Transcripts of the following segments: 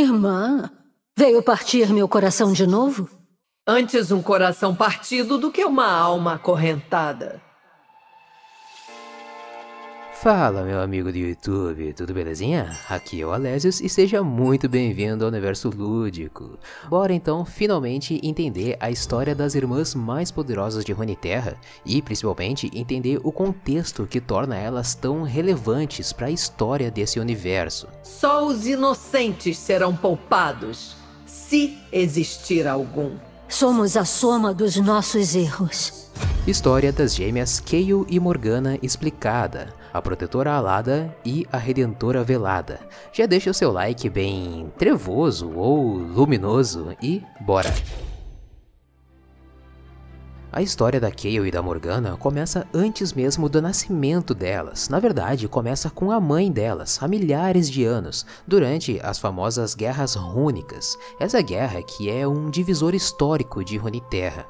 Irmã, veio partir meu coração de novo? Antes um coração partido do que uma alma acorrentada. Fala, meu amigo do YouTube, tudo belezinha? Aqui é o Alésios e seja muito bem-vindo ao Universo Lúdico. Bora então finalmente entender a história das irmãs mais poderosas de Runeterra e principalmente entender o contexto que torna elas tão relevantes para a história desse universo. Só os inocentes serão poupados, se existir algum. Somos a soma dos nossos erros. História das gêmeas Kayle e Morgana explicada a protetora alada e a redentora velada. Já deixa o seu like bem trevoso ou luminoso e bora! A história da Kayle e da Morgana começa antes mesmo do nascimento delas. Na verdade, começa com a mãe delas, há milhares de anos, durante as famosas Guerras Rúnicas. Essa guerra que é um divisor histórico de Runeterra.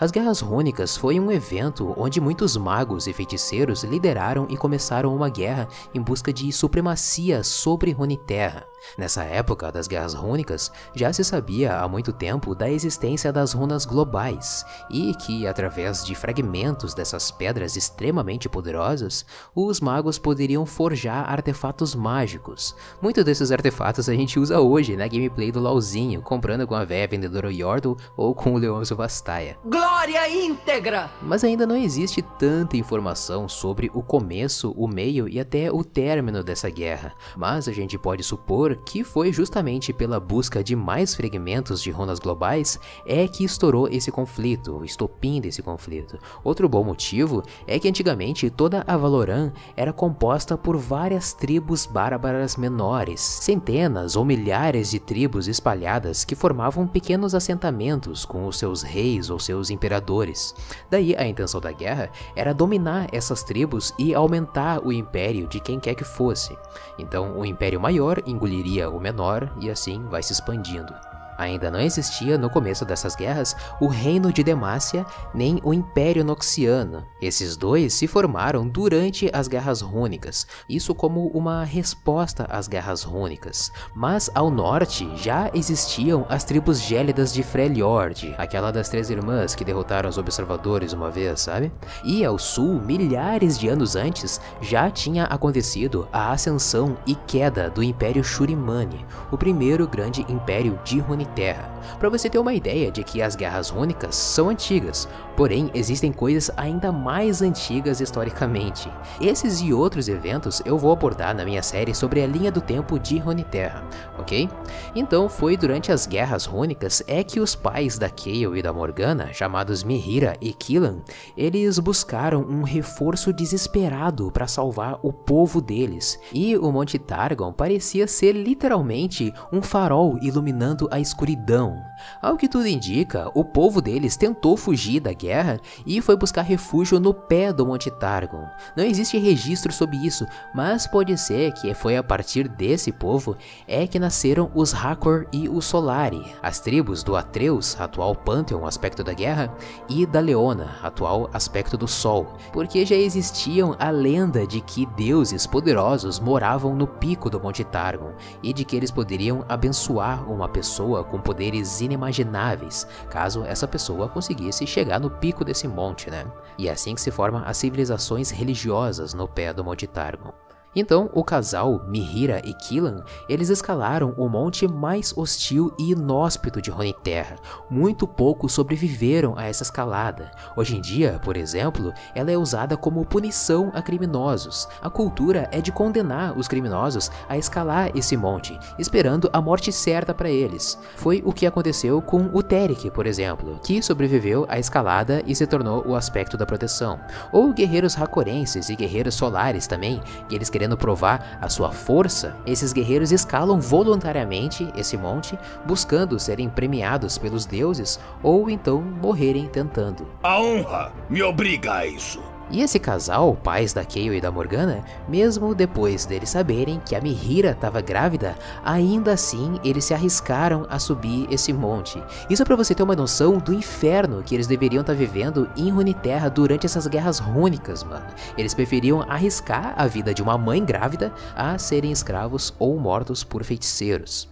As Guerras Rúnicas foi um evento onde muitos magos e feiticeiros lideraram e começaram uma guerra em busca de supremacia sobre Runeterra. Nessa época das Guerras Rúnicas, já se sabia há muito tempo da existência das runas globais, e que, através de fragmentos dessas pedras extremamente poderosas, os magos poderiam forjar artefatos mágicos. Muitos desses artefatos a gente usa hoje na gameplay do LoLzinho, comprando com a véia vendedora Yordle ou com o Leôncio Vastaia. Glória íntegra! Mas ainda não existe tanta informação sobre o começo, o meio e até o término dessa guerra, mas a gente pode supor que foi justamente pela busca de mais fragmentos de runas globais é que estourou esse conflito, o estopim desse conflito. Outro bom motivo é que antigamente toda a Valoran era composta por várias tribos bárbaras menores, centenas ou milhares de tribos espalhadas que formavam pequenos assentamentos com os seus reis ou seus imperadores. Daí a intenção da guerra era dominar essas tribos e aumentar o império de quem quer que fosse. Então o império maior engoliria engoliria o menor e assim vai se expandindo. Ainda não existia no começo dessas guerras o reino de Demácia nem o Império Noxiano. Esses dois se formaram durante as Guerras Rúnicas, isso como uma resposta às Guerras Rúnicas. Mas ao norte já existiam as tribos gélidas de Freljord, aquela das três irmãs que derrotaram os observadores uma vez, sabe? E ao sul, milhares de anos antes, já tinha acontecido a ascensão e queda do Império Shurimani, o primeiro grande império de Runeterra Terra, para você ter uma ideia de que as guerras rúnicas são antigas, porém existem coisas ainda mais antigas historicamente. Esses e outros eventos eu vou abordar na minha série sobre a linha do tempo de Runeterra, ok? Então foi durante as guerras rúnicas é que os pais da Kayle e da Morgana, chamados Mihira e Killan, eles buscaram um reforço desesperado para salvar o povo deles, e o Monte Targon parecia ser literalmente um farol iluminando a escuridão escuridão. Ao que tudo indica, o povo deles tentou fugir da guerra e foi buscar refúgio no pé do Monte Targon. Não existe registro sobre isso, mas pode ser que foi a partir desse povo é que nasceram os Hakor e os Solari, as tribos do Atreus, atual Pantheon, aspecto da guerra, e da Leona, atual aspecto do Sol, porque já existiam a lenda de que deuses poderosos moravam no pico do Monte Targon e de que eles poderiam abençoar uma pessoa com poderes inimagináveis, caso essa pessoa conseguisse chegar no pico desse monte, né? E é assim que se formam as civilizações religiosas no pé do Monte Targon. Então, o casal, Mihira e Killan, eles escalaram o monte mais hostil e inóspito de Runeterra. Muito poucos sobreviveram a essa escalada. Hoje em dia, por exemplo, ela é usada como punição a criminosos. A cultura é de condenar os criminosos a escalar esse monte, esperando a morte certa para eles. Foi o que aconteceu com o Terik, por exemplo, que sobreviveu à escalada e se tornou o aspecto da proteção. Ou guerreiros racorenses e guerreiros solares também, que eles querendo provar a sua força, esses guerreiros escalam voluntariamente esse monte, buscando serem premiados pelos deuses ou então morrerem tentando. A honra me obriga a isso. E esse casal, pais da Kayle e da Morgana, mesmo depois deles saberem que a Mihira estava grávida, ainda assim eles se arriscaram a subir esse monte. Isso é para você ter uma noção do inferno que eles deveriam estar tá vivendo em Runeterra durante essas guerras rúnicas, mano. Eles preferiam arriscar a vida de uma mãe grávida a serem escravos ou mortos por feiticeiros.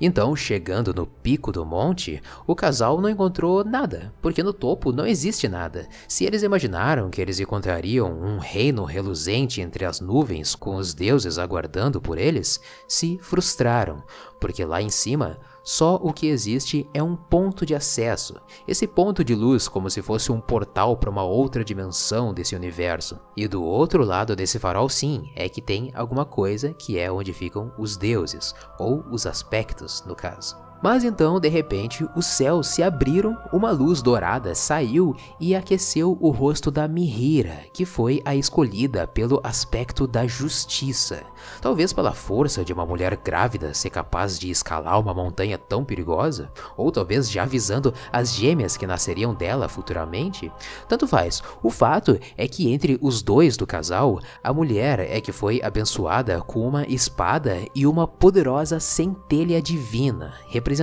Então, chegando no pico do monte, o casal não encontrou nada, porque no topo não existe nada. Se eles imaginaram que eles encontrariam um reino reluzente entre as nuvens com os deuses aguardando por eles, se frustraram, porque lá em cima só o que existe é um ponto de acesso, esse ponto de luz como se fosse um portal para uma outra dimensão desse universo. E do outro lado desse farol, sim, é que tem alguma coisa que é onde ficam os deuses, ou os aspectos, no caso. Mas então, de repente, os céus se abriram, uma luz dourada saiu e aqueceu o rosto da Mihira, que foi a escolhida pelo aspecto da justiça. Talvez pela força de uma mulher grávida ser capaz de escalar uma montanha tão perigosa, ou talvez já avisando as gêmeas que nasceriam dela futuramente. Tanto faz, o fato é que entre os dois do casal, a mulher é que foi abençoada com uma espada e uma poderosa centelha divina, representando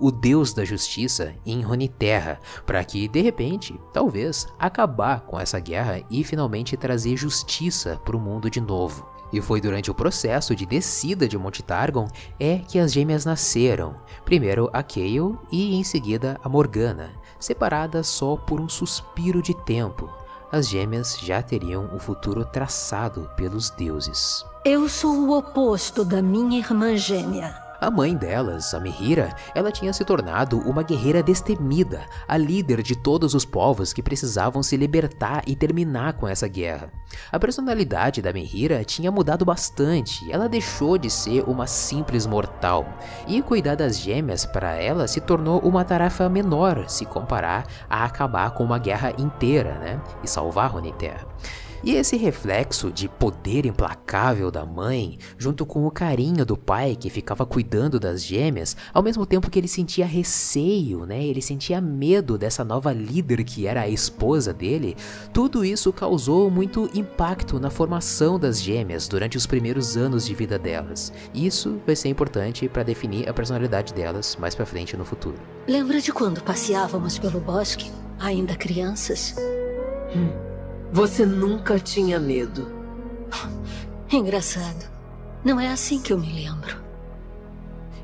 o deus da justiça em Roniterra, para que, de repente, talvez, acabar com essa guerra e finalmente trazer justiça para o mundo de novo. E foi durante o processo de descida de Monte Targon é que as gêmeas nasceram. Primeiro a Kayle e em seguida a Morgana, separadas só por um suspiro de tempo. As gêmeas já teriam o futuro traçado pelos deuses. Eu sou o oposto da minha irmã gêmea. A mãe delas, a Mihira, ela tinha se tornado uma guerreira destemida, a líder de todos os povos que precisavam se libertar e terminar com essa guerra. A personalidade da Mihira tinha mudado bastante, ela deixou de ser uma simples mortal, e cuidar das gêmeas para ela se tornou uma tarefa menor se comparar a acabar com uma guerra inteira, né, e salvar Runeterra. E esse reflexo de poder implacável da mãe, junto com o carinho do pai que ficava cuidando das gêmeas, ao mesmo tempo que ele sentia receio, né? Ele sentia medo dessa nova líder que era a esposa dele. Tudo isso causou muito impacto na formação das gêmeas durante os primeiros anos de vida delas. Isso vai ser importante para definir a personalidade delas mais para frente no futuro. Lembra de quando passeávamos pelo bosque, ainda crianças? Hum. Você nunca tinha medo. Engraçado. Não é assim que eu me lembro.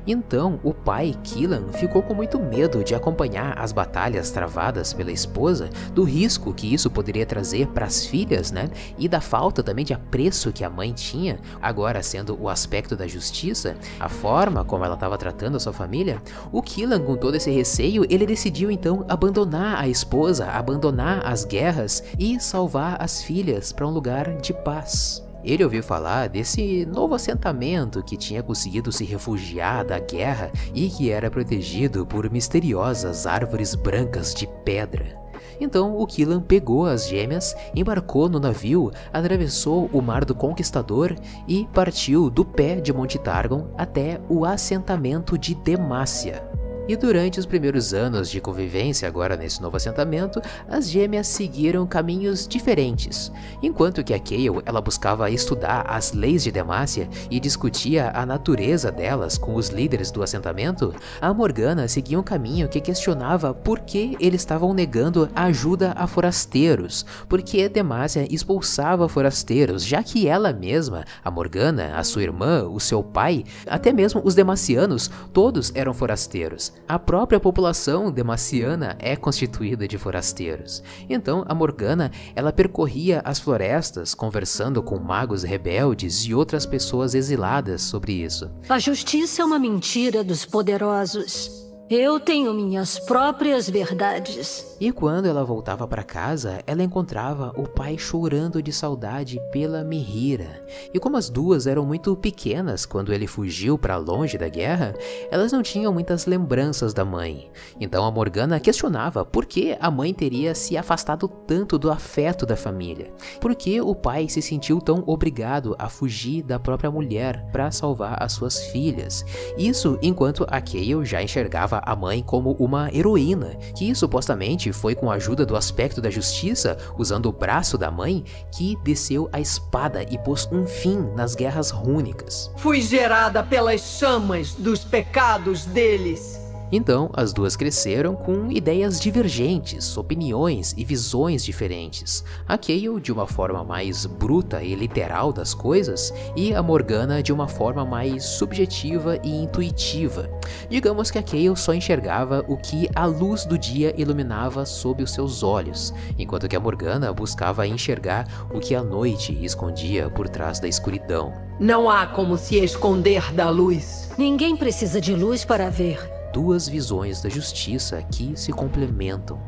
Então, o pai, Killan, ficou com muito medo de acompanhar as batalhas travadas pela esposa, do risco que isso poderia trazer para as filhas, né? E da falta também de apreço que a mãe tinha, agora sendo o aspecto da justiça, a forma como ela estava tratando a sua família. O Killan, com todo esse receio, ele decidiu então abandonar a esposa, abandonar as guerras e salvar as filhas para um lugar de paz. Ele ouviu falar desse novo assentamento que tinha conseguido se refugiar da guerra e que era protegido por misteriosas árvores brancas de pedra. Então o Killan pegou as gêmeas, embarcou no navio, atravessou o Mar do Conquistador e partiu do pé de Monte Targon até o assentamento de Demacia. E durante os primeiros anos de convivência agora nesse novo assentamento, as gêmeas seguiram caminhos diferentes. Enquanto que a Kayle ela buscava estudar as leis de Demacia e discutia a natureza delas com os líderes do assentamento, a Morgana seguia um caminho que questionava por que eles estavam negando ajuda a forasteiros, porque Demacia expulsava forasteiros, já que ela mesma, a Morgana, a sua irmã, o seu pai, até mesmo os demacianos, todos eram forasteiros. A própria população demaciana é constituída de forasteiros. Então, a Morgana, ela percorria as florestas conversando com magos rebeldes e outras pessoas exiladas sobre isso. A justiça é uma mentira dos poderosos. Eu tenho minhas próprias verdades. E quando ela voltava para casa, ela encontrava o pai chorando de saudade pela Mihira. E como as duas eram muito pequenas quando ele fugiu para longe da guerra, elas não tinham muitas lembranças da mãe. Então a Morgana questionava por que a mãe teria se afastado tanto do afeto da família. Por que o pai se sentiu tão obrigado a fugir da própria mulher para salvar as suas filhas. Isso enquanto a Kayle já enxergava a mãe como uma heroína, que supostamente foi com a ajuda do aspecto da justiça, usando o braço da mãe, que desceu a espada e pôs um fim nas guerras rúnicas. Fui gerada pelas chamas dos pecados deles. Então, as duas cresceram com ideias divergentes, opiniões e visões diferentes. A Kayle de uma forma mais bruta e literal das coisas, e a Morgana de uma forma mais subjetiva e intuitiva. Digamos que a Kayle só enxergava o que a luz do dia iluminava sob os seus olhos, enquanto que a Morgana buscava enxergar o que a noite escondia por trás da escuridão. Não há como se esconder da luz. Ninguém precisa de luz para ver duas visões da justiça que se complementam.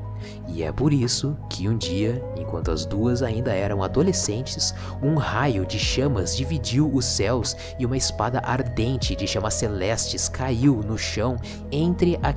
E é por isso que um dia, enquanto as duas ainda eram adolescentes, um raio de chamas dividiu os céus e uma espada ardente de chamas celestes caiu no chão entre a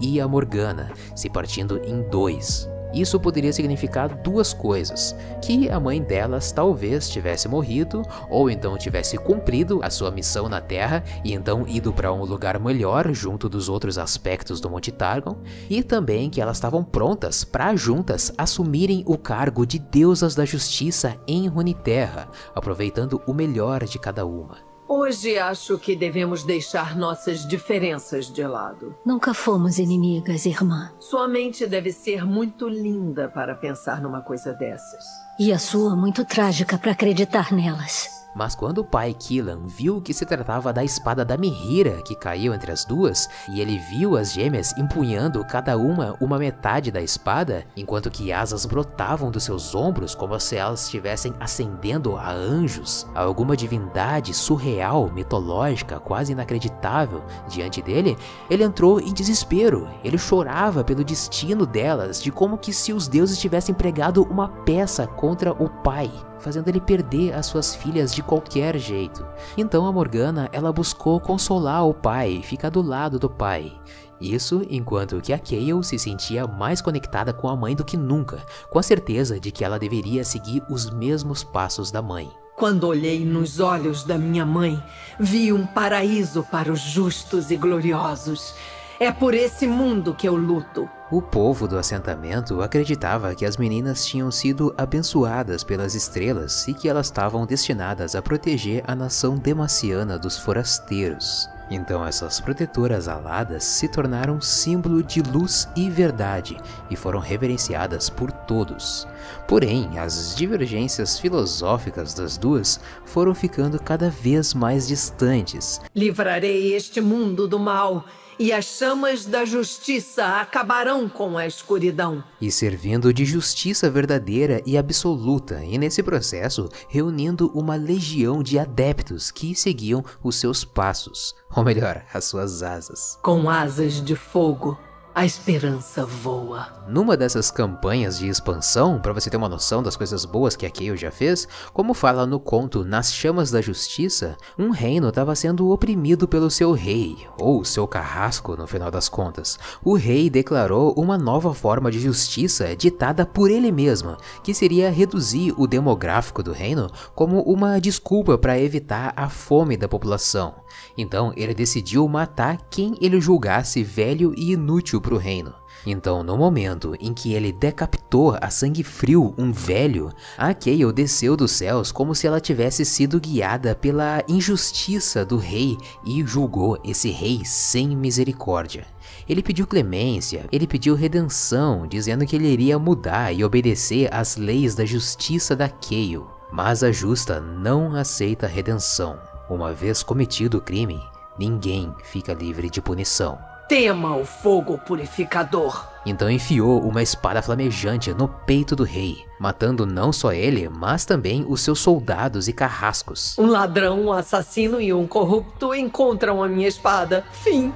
e a Morgana, se partindo em dois. Isso poderia significar duas coisas: que a mãe delas talvez tivesse morrido, ou então tivesse cumprido a sua missão na Terra e então ido para um lugar melhor junto dos outros aspectos do Monte Targon, e também que elas estavam prontas para juntas assumirem o cargo de deusas da justiça em Runeterra, aproveitando o melhor de cada uma. Hoje acho que devemos deixar nossas diferenças de lado. Nunca fomos inimigas, irmã. Sua mente deve ser muito linda para pensar numa coisa dessas. E a sua muito trágica para acreditar nelas. Mas quando o pai Killan viu que se tratava da espada da Mihira que caiu entre as duas, e ele viu as gêmeas empunhando cada uma uma metade da espada, enquanto que asas brotavam dos seus ombros como se elas estivessem ascendendo a anjos, a alguma divindade surreal, mitológica, quase inacreditável diante dele, ele entrou em desespero. Ele chorava pelo destino delas, de como que se os deuses tivessem pregado uma peça contra o pai fazendo ele perder as suas filhas de qualquer jeito. Então a Morgana, ela buscou consolar o pai, ficar do lado do pai. Isso enquanto que a Kayle se sentia mais conectada com a mãe do que nunca, com a certeza de que ela deveria seguir os mesmos passos da mãe. Quando olhei nos olhos da minha mãe, vi um paraíso para os justos e gloriosos. É por esse mundo que eu luto. O povo do assentamento acreditava que as meninas tinham sido abençoadas pelas estrelas e que elas estavam destinadas a proteger a nação demaciana dos forasteiros. Então essas protetoras aladas se tornaram símbolo de luz e verdade e foram reverenciadas por todos. Porém, as divergências filosóficas das duas foram ficando cada vez mais distantes. Livrarei este mundo do mal e as chamas da justiça acabarão com a escuridão. E servindo de justiça verdadeira e absoluta, e nesse processo reunindo uma legião de adeptos que seguiam os seus passos, ou melhor, as suas asas. Com asas de fogo a esperança voa. Numa dessas campanhas de expansão, para você ter uma noção das coisas boas que a Kayle já fez, como fala no conto Nas Chamas da Justiça, um reino estava sendo oprimido pelo seu rei, ou seu carrasco no final das contas. O rei declarou uma nova forma de justiça ditada por ele mesmo, que seria reduzir o demográfico do reino como uma desculpa para evitar a fome da população. Então ele decidiu matar quem ele julgasse velho e inútil para o reino. Então, no momento em que ele decapitou a sangue frio um velho, a Kayle desceu dos céus como se ela tivesse sido guiada pela injustiça do rei e julgou esse rei sem misericórdia. Ele pediu clemência, ele pediu redenção, dizendo que ele iria mudar e obedecer às leis da justiça da Kayle. Mas a justa não aceita redenção. Uma vez cometido o crime, ninguém fica livre de punição. Tema o fogo purificador. Então enfiou uma espada flamejante no peito do rei, matando não só ele, mas também os seus soldados e carrascos. Um ladrão, um assassino e um corrupto encontram a minha espada. Fim.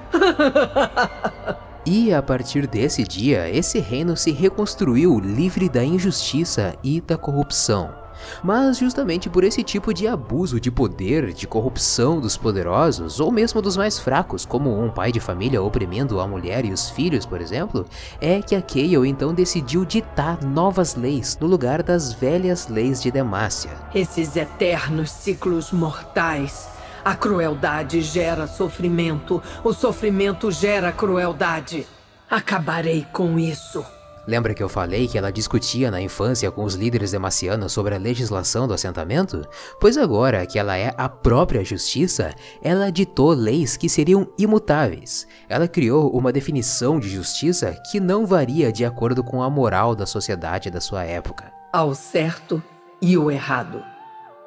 E a partir desse dia, esse reino se reconstruiu livre da injustiça e da corrupção. Mas justamente por esse tipo de abuso de poder, de corrupção dos poderosos, ou mesmo dos mais fracos, como um pai de família oprimindo a mulher e os filhos, por exemplo, é que a Kayle então decidiu ditar novas leis no lugar das velhas leis de Demacia. Esses eternos ciclos mortais. A crueldade gera sofrimento, o sofrimento gera crueldade. Acabarei com isso. Lembra que eu falei que ela discutia na infância com os líderes demacianos sobre a legislação do assentamento? Pois agora que ela é a própria justiça, ela ditou leis que seriam imutáveis. Ela criou uma definição de justiça que não varia de acordo com a moral da sociedade da sua época. Ao certo e o errado.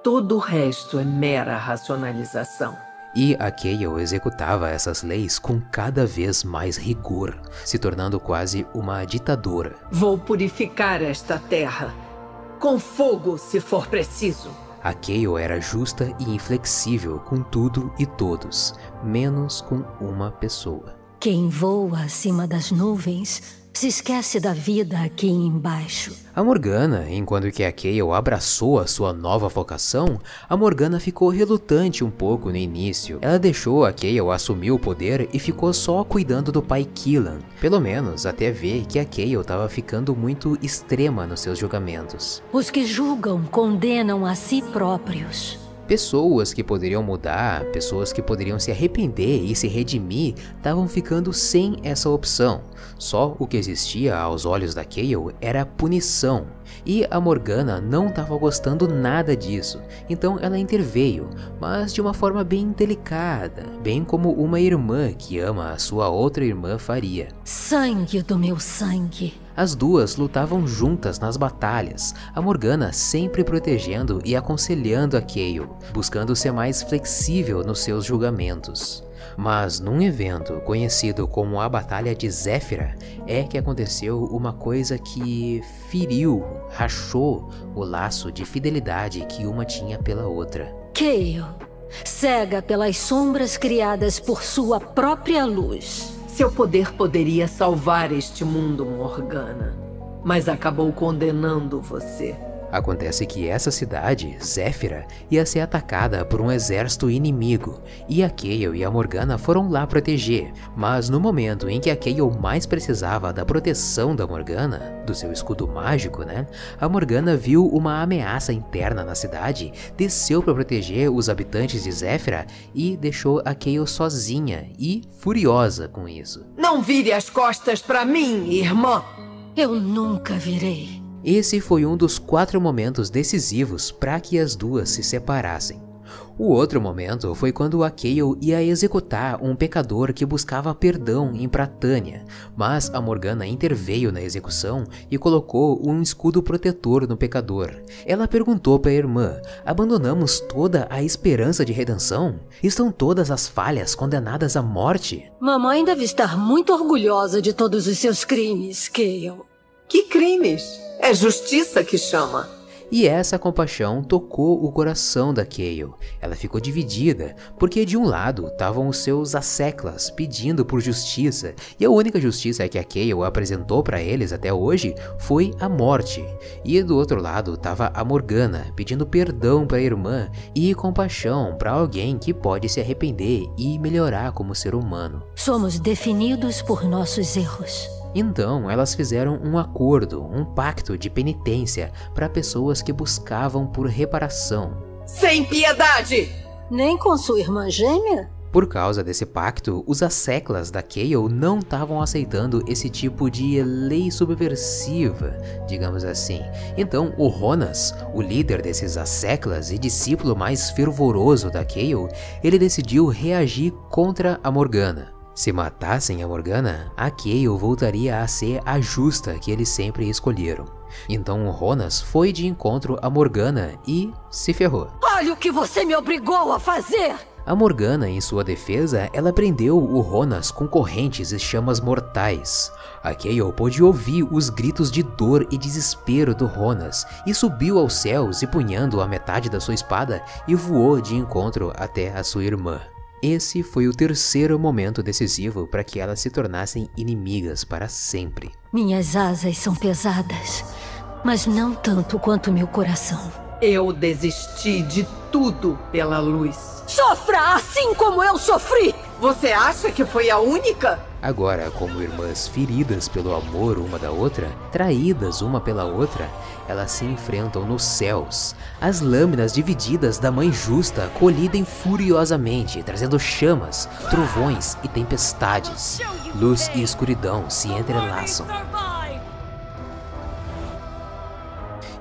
Todo o resto é mera racionalização. E a Kayle executava essas leis com cada vez mais rigor, se tornando quase uma ditadora. Vou purificar esta terra. Com fogo, se for preciso. A Kayle era justa e inflexível com tudo e todos, menos com uma pessoa. Quem voa acima das nuvens se esquece da vida aqui embaixo. A Morgana, enquanto que a Kayle abraçou a sua nova vocação, a Morgana ficou relutante um pouco no início. Ela deixou a Kayle assumir o poder e ficou só cuidando do pai Killan, pelo menos até ver que a Kayle estava ficando muito extrema nos seus julgamentos. Os que julgam condenam a si próprios. Pessoas que poderiam mudar, pessoas que poderiam se arrepender e se redimir, estavam ficando sem essa opção. Só o que existia aos olhos da Kayle era punição, e a Morgana não estava gostando nada disso, então ela interveio, mas de uma forma bem delicada, bem como uma irmã que ama a sua outra irmã faria. Sangue do meu sangue. As duas lutavam juntas nas batalhas, a Morgana sempre protegendo e aconselhando a Kayle, buscando ser mais flexível nos seus julgamentos. Mas num evento conhecido como a Batalha de Zéfira, é que aconteceu uma coisa que feriu, rachou o laço de fidelidade que uma tinha pela outra. Kayle, cega pelas sombras criadas por sua própria luz. Seu poder poderia salvar este mundo, Morgana, mas acabou condenando você. Acontece que essa cidade, Zéfira, ia ser atacada por um exército inimigo, e a Kayle e a Morgana foram lá proteger, mas no momento em que a Kayle mais precisava da proteção da Morgana, do seu escudo mágico, né, a Morgana viu uma ameaça interna na cidade, desceu para proteger os habitantes de Zéfira e deixou a Kayle sozinha e furiosa com isso. Não vire as costas para mim, irmã! Eu nunca virei. Esse foi um dos quatro momentos decisivos para que as duas se separassem. O outro momento foi quando a Kayle ia executar um pecador que buscava perdão em Pratânia, mas a Morgana interveio na execução e colocou um escudo protetor no pecador. Ela perguntou para a irmã: Abandonamos toda a esperança de redenção? Estão todas as falhas condenadas à morte? Mamãe deve estar muito orgulhosa de todos os seus crimes, Kayle. Que crimes? É justiça que chama. E essa compaixão tocou o coração da Kayle. Ela ficou dividida, porque de um lado estavam os seus asseclas pedindo por justiça, e a única justiça que a Kayle apresentou para eles até hoje foi a morte. E do outro lado estava a Morgana pedindo perdão para a irmã e compaixão para alguém que pode se arrepender e melhorar como ser humano. Somos definidos por nossos erros. Então, elas fizeram um acordo, um pacto de penitência para pessoas que buscavam por reparação. Sem piedade! Nem com sua irmã gêmea? Por causa desse pacto, os asseclas da Kayle não estavam aceitando esse tipo de lei subversiva, digamos assim. Então, o Ronas, o líder desses asseclas e discípulo mais fervoroso da Kayle, ele decidiu reagir contra a Morgana. Se matassem a Morgana, a Kayle voltaria a ser a justa que eles sempre escolheram. Então o Ronas foi de encontro a Morgana e se ferrou. Olha o que você me obrigou a fazer! A Morgana, em sua defesa, ela prendeu o Ronas com correntes e chamas mortais. A Kayle pôde ouvir os gritos de dor e desespero do Ronas e subiu aos céus empunhando a metade da sua espada e voou de encontro até a sua irmã. Esse foi o terceiro momento decisivo para que elas se tornassem inimigas para sempre. Minhas asas são pesadas, mas não tanto quanto meu coração. Eu desisti de tudo pela luz. Sofra assim como eu sofri! Você acha que foi a única? Agora, como irmãs feridas pelo amor uma da outra, traídas uma pela outra, elas se enfrentam nos céus. As lâminas divididas da Mãe Justa colidem furiosamente, trazendo chamas, trovões e tempestades. Luz e escuridão se entrelaçam.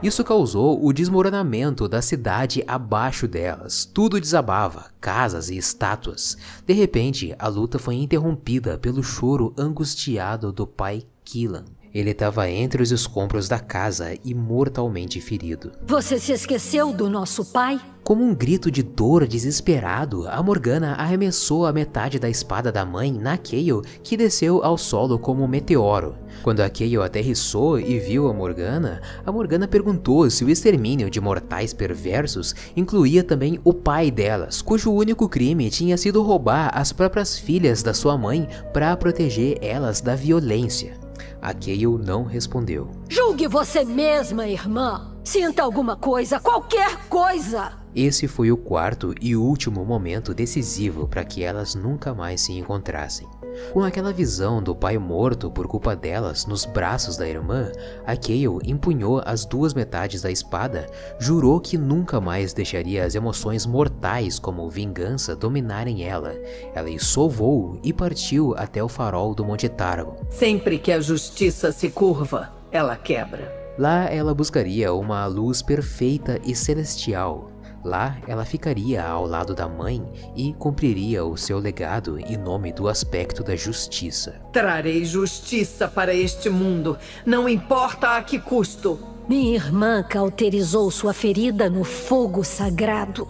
Isso causou o desmoronamento da cidade abaixo delas. Tudo desabava, casas e estátuas. De repente, a luta foi interrompida pelo choro angustiado do pai Killan. Ele estava entre os escombros da casa e mortalmente ferido. Você se esqueceu do nosso pai? Como um grito de dor desesperado, a Morgana arremessou a metade da espada da mãe na Kayle, que desceu ao solo como um meteoro. Quando a Kayle aterrissou e viu a Morgana, a Morgana perguntou se o extermínio de mortais perversos incluía também o pai delas, cujo único crime tinha sido roubar as próprias filhas da sua mãe para proteger elas da violência. A Kayle não respondeu. Julgue você mesma, irmã. Sinta alguma coisa, qualquer coisa. Esse foi o quarto e último momento decisivo para que elas nunca mais se encontrassem. Com aquela visão do pai morto por culpa delas nos braços da irmã, a Kayle empunhou as duas metades da espada, jurou que nunca mais deixaria as emoções mortais como vingança dominarem ela. Ela voo e partiu até o farol do Monte Targo. Sempre que a justiça se curva, ela quebra. Lá ela buscaria uma luz perfeita e celestial, Lá, ela ficaria ao lado da mãe e cumpriria o seu legado em nome do aspecto da justiça. Trarei justiça para este mundo, não importa a que custo. Minha irmã cauterizou sua ferida no fogo sagrado.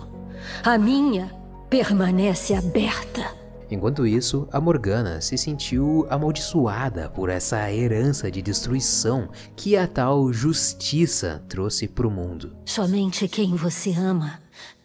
A minha permanece aberta. Enquanto isso, a Morgana se sentiu amaldiçoada por essa herança de destruição que a tal justiça trouxe para o mundo. Somente quem você ama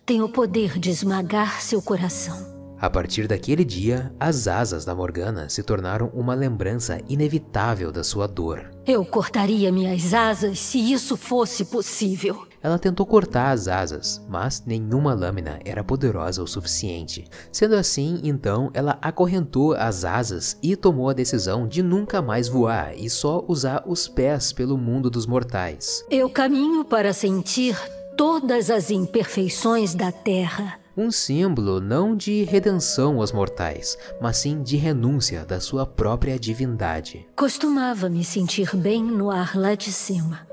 tem o poder de esmagar seu coração. A partir daquele dia, as asas da Morgana se tornaram uma lembrança inevitável da sua dor. Eu cortaria minhas asas se isso fosse possível. Ela tentou cortar as asas, mas nenhuma lâmina era poderosa o suficiente. Sendo assim, então, ela acorrentou as asas e tomou a decisão de nunca mais voar e só usar os pés pelo mundo dos mortais. Eu caminho para sentir todas as imperfeições da terra. Um símbolo não de redenção aos mortais, mas sim de renúncia da sua própria divindade. Costumava me sentir bem no ar lá de cima.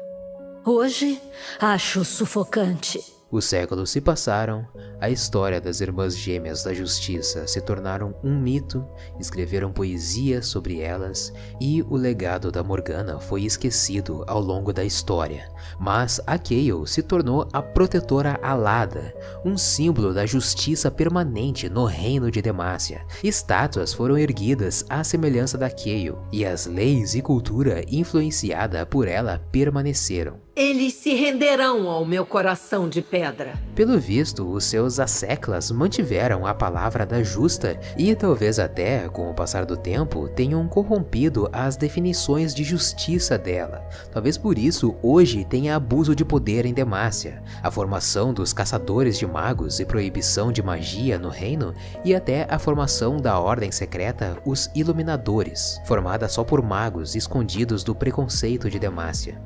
Hoje acho sufocante. Os séculos se passaram, a história das Irmãs Gêmeas da Justiça se tornaram um mito, escreveram poesia sobre elas e o legado da Morgana foi esquecido ao longo da história. Mas a Kayle se tornou a protetora alada, um símbolo da justiça permanente no reino de Demacia. Estátuas foram erguidas à semelhança da Kayle e as leis e cultura influenciada por ela permaneceram. Eles se renderão ao meu coração de pedra. Pelo visto, os seus asseclas mantiveram a palavra da justa e talvez até, com o passar do tempo, tenham corrompido as definições de justiça dela. Talvez por isso hoje tenha abuso de poder em Demacia, a formação dos caçadores de magos e proibição de magia no reino e até a formação da ordem secreta, os Iluminadores, formada só por magos escondidos do preconceito de Demacia.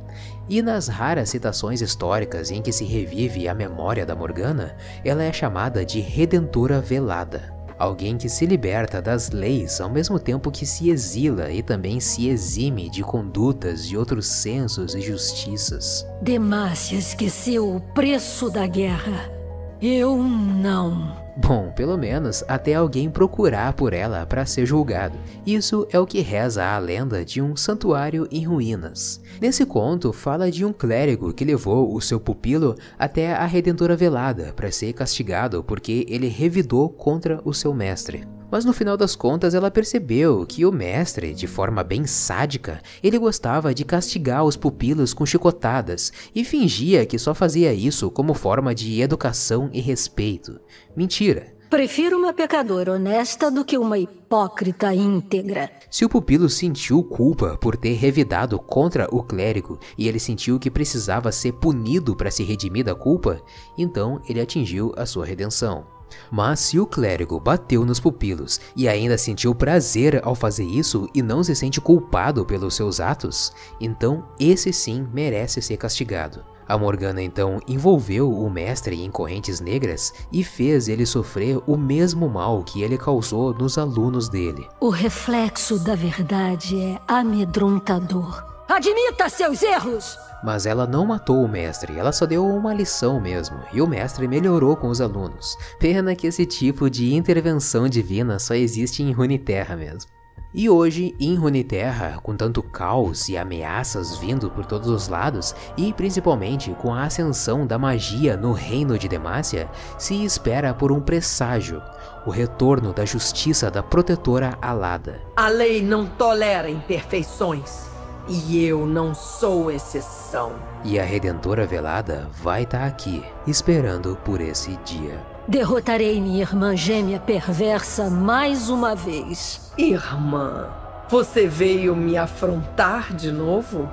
E nas raras citações históricas em que se revive a memória da Morgana, ela é chamada de Redentora Velada. Alguém que se liberta das leis ao mesmo tempo que se exila e também se exime de condutas de outros sensos e justiças. Demácia esqueceu o preço da guerra. Eu não. Bom, pelo menos até alguém procurar por ela para ser julgado. Isso é o que reza a lenda de um santuário em ruínas. Nesse conto, fala de um clérigo que levou o seu pupilo até a Redentora Velada para ser castigado porque ele revidou contra o seu mestre. Mas no final das contas ela percebeu que o mestre, de forma bem sádica, ele gostava de castigar os pupilos com chicotadas e fingia que só fazia isso como forma de educação e respeito. Mentira. Prefiro uma pecadora honesta do que uma hipócrita íntegra. Se o pupilo sentiu culpa por ter revidado contra o clérigo e ele sentiu que precisava ser punido para se redimir da culpa, então ele atingiu a sua redenção. Mas se o clérigo bateu nos pupilos e ainda sentiu prazer ao fazer isso e não se sente culpado pelos seus atos, então esse sim merece ser castigado. A Morgana então envolveu o mestre em correntes negras e fez ele sofrer o mesmo mal que ele causou nos alunos dele. O reflexo da verdade é amedrontador. Admita seus erros! Mas ela não matou o mestre, ela só deu uma lição mesmo, e o mestre melhorou com os alunos. Pena que esse tipo de intervenção divina só existe em Runeterra mesmo. E hoje, em Runeterra, com tanto caos e ameaças vindo por todos os lados, e principalmente com a ascensão da magia no reino de Demacia, se espera por um presságio, o retorno da justiça da protetora alada. A lei não tolera imperfeições. E eu não sou exceção. E a Redentora Velada vai estar tá aqui, esperando por esse dia. Derrotarei minha irmã gêmea perversa mais uma vez. Irmã, você veio me afrontar de novo?